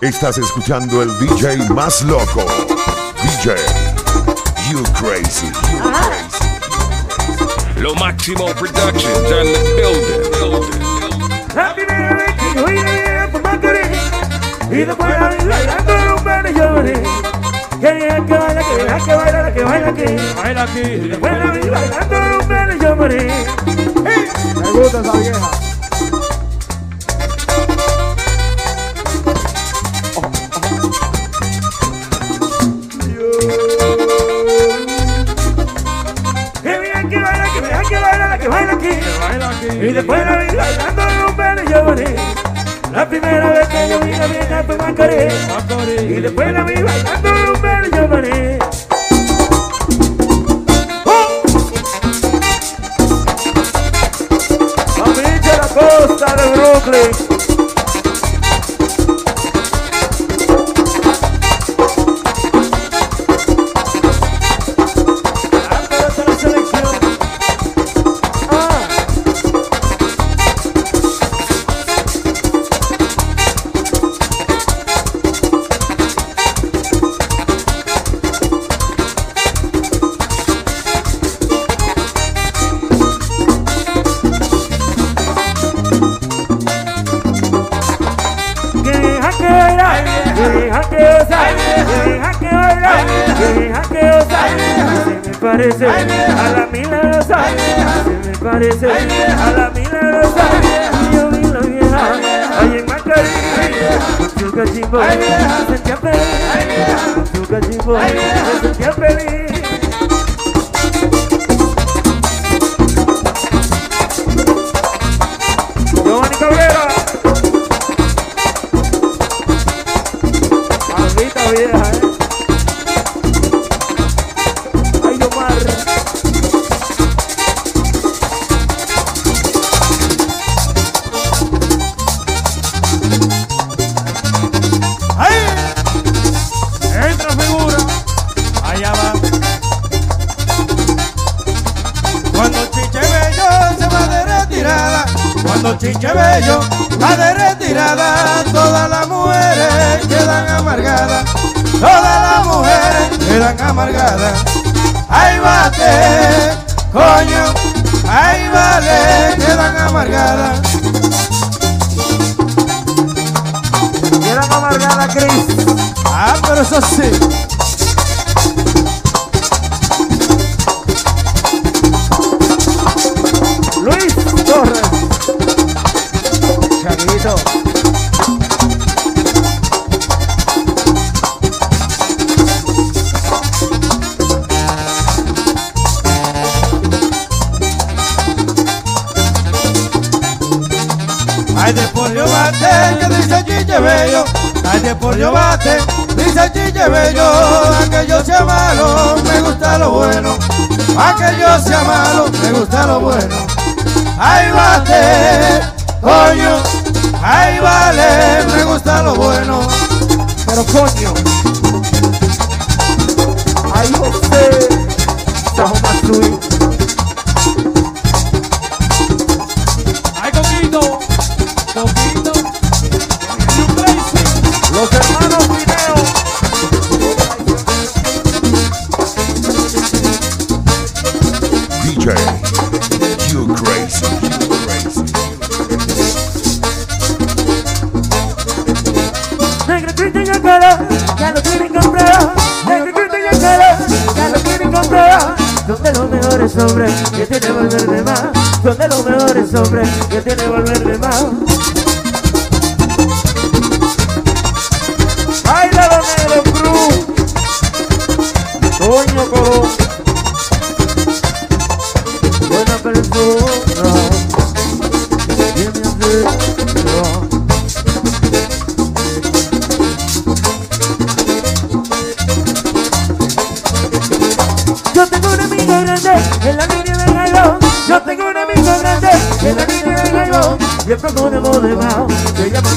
Estás escuchando el DJ más loco. DJ You Crazy. You crazy. Lo Máximo Productions and the building. La primera vez que yo vine por Macorís Y después la vi bailando rumba de lloré Quería que baila, que baila, que baila, que baila aquí Baila aquí. Y después la vi bailando rumba de lloré Me gusta esa vieja. Y después la vi bailando rumba de lloré La primera vez que yo vi la vieja fue Macorís. Y después la vi bailando rumba de lloré Amiga de la costa de Brooklyn. Parece a la milagrosa, se me parece a la milagrosa. Yo vi la vieja, ahí en Macarí, con su cachimbo, me sentía feliz, con su cachimbo, me sentía feliz. Cuando Chiche Bello va de retirada. Todas las mujeres quedan amargadas. Todas las mujeres quedan amargadas. Ahí bate, coño. Ahí vale, quedan amargadas. Quieran amargar a Cris. Ah, pero eso sí. Ay, de pollo bate, que dice Chiche Bello. Ay, de pollo bate, dice Chiche Bello. Aunque yo sea malo, me gusta lo bueno. Aunque yo sea malo, me gusta lo bueno. Ay, bate, coño. Ay, vale, me gusta lo bueno. Pero coño. Ay, José. Sajo Matsui. entendeu?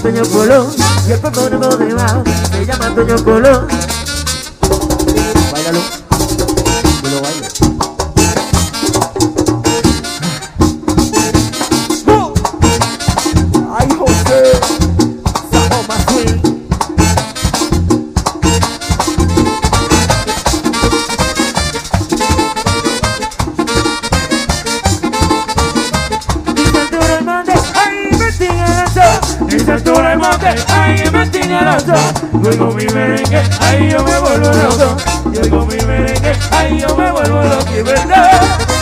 Antonio Colón. Y el próximo de Mao se llama Antonio Colón. Altura el monte, ay, me tiene loco. Oigo mi merengue, ay, yo me vuelvo loco. Y oigo mi merengue, ay, yo me vuelvo loco, y verdad.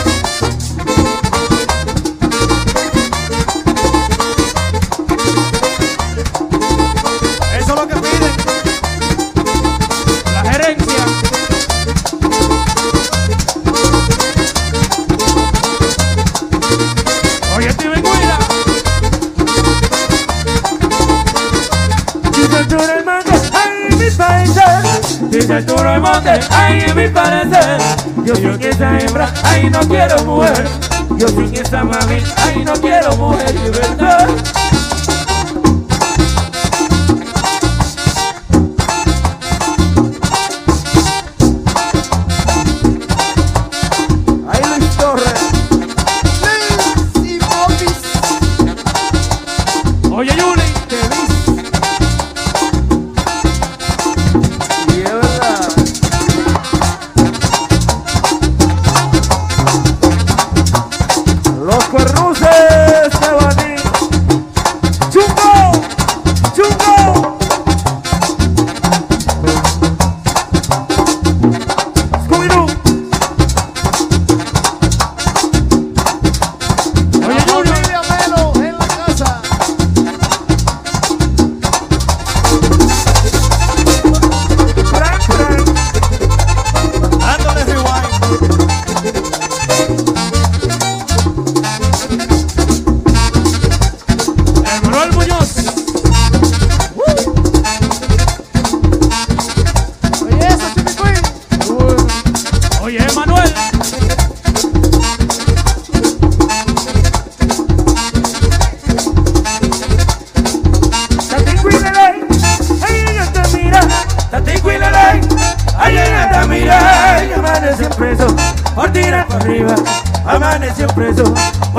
Dice el monte, ay, mi parecer. Yo sin esa hembra, ay, no quiero mujer. Yo sin esa mami, ay, no quiero mujer, de verdad. Ahí Luis Torres. Oye, Yuli.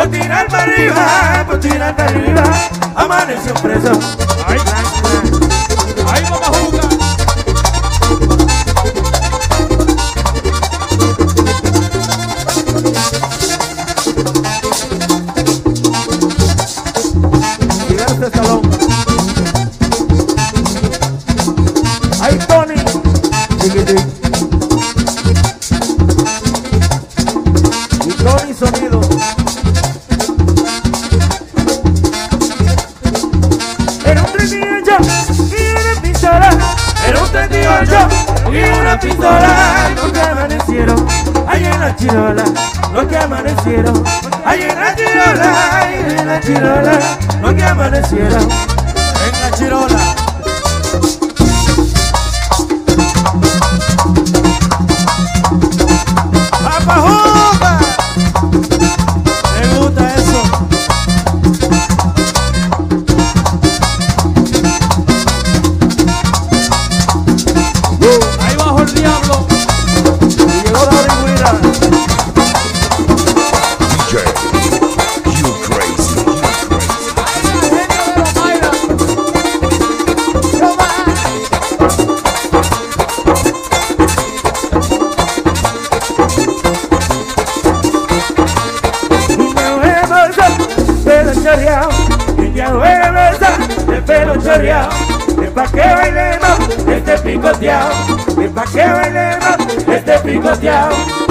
Por tirar para arriba, por tirar para arriba. Amaneció preso. Pistola. Los que amanecieron ahí en la chirola. Los que amanecieron ahí en la chirola. Ahí en la chirola. Los que amanecieron. En la chirola. ¡Papajuca! El diablo. Y llegó la. DJ, you crazy. Y chorreado. Ya de pelo chorreado. Pa' que bailemos este picoteado. Pa' que bailemos este picoteado.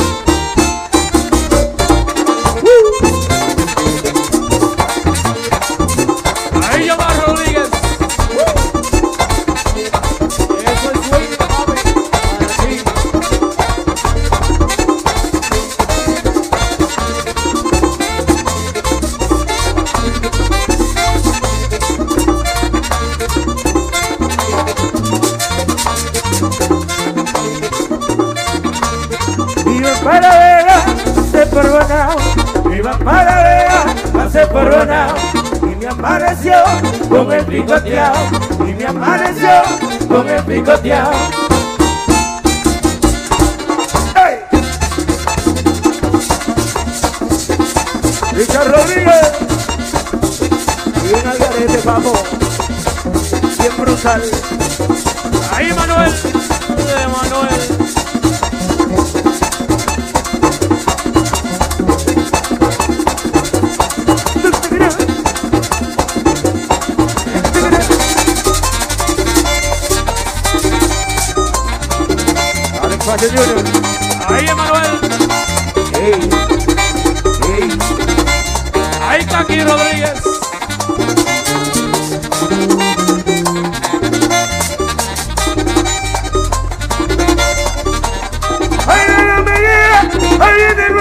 Y me apareció con el picoteado. Y me apareció con el picoteado. ¡Ey! Richard Rodríguez. Bien al garete, papo. Bien brutal. Ahí, Manuel. De Manuel. Fashion Junior. Ahí Emanuel. Ahí Rodríguez. ¡Ay, no me guía! ¡Ay, en el.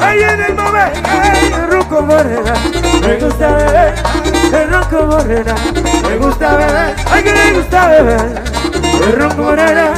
¡Ay, en el morena! Me gusta beber, el ronco morena. Me gusta beber, ¡ay, que me gusta beber! El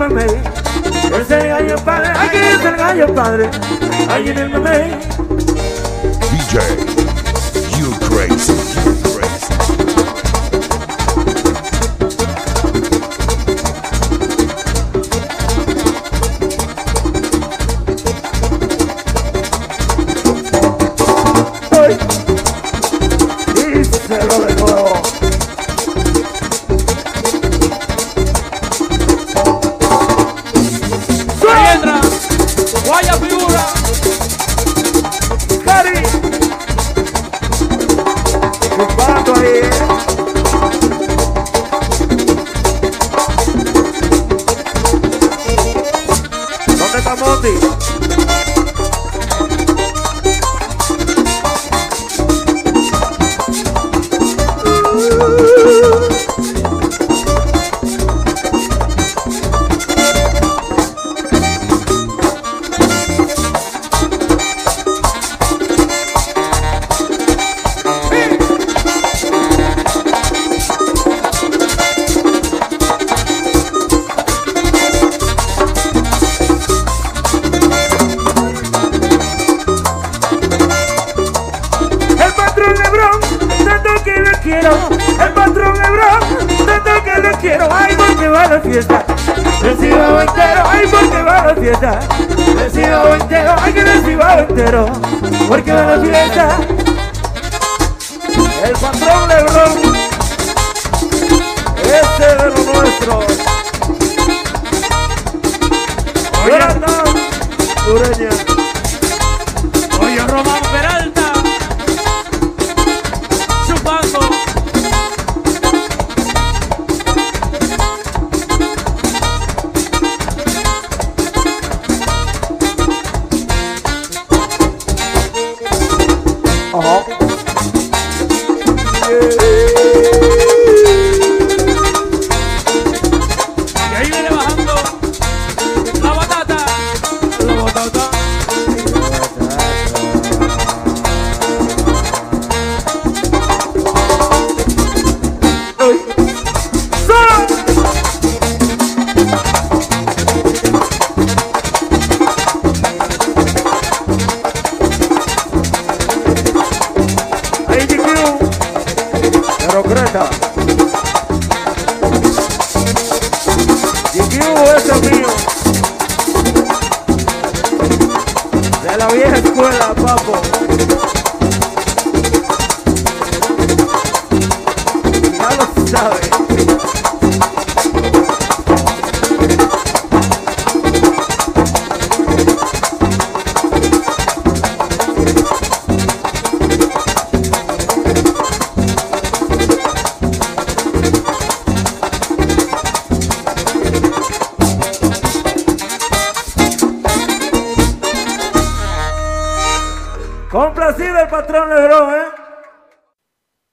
mame. Es gallo padre, ay, que es el gallo padre, ay, en el mame. DJ, you crazy, you crazy. Maria Piura. Entero, ay, porque va a la fiesta. Recibo entero, ay, que recibo entero. Porque va a la fiesta. El patrón Lebron, este de los nuestros. Jonathan Ureña. La vieja escuela, papo. Ya lo sabe. patrono de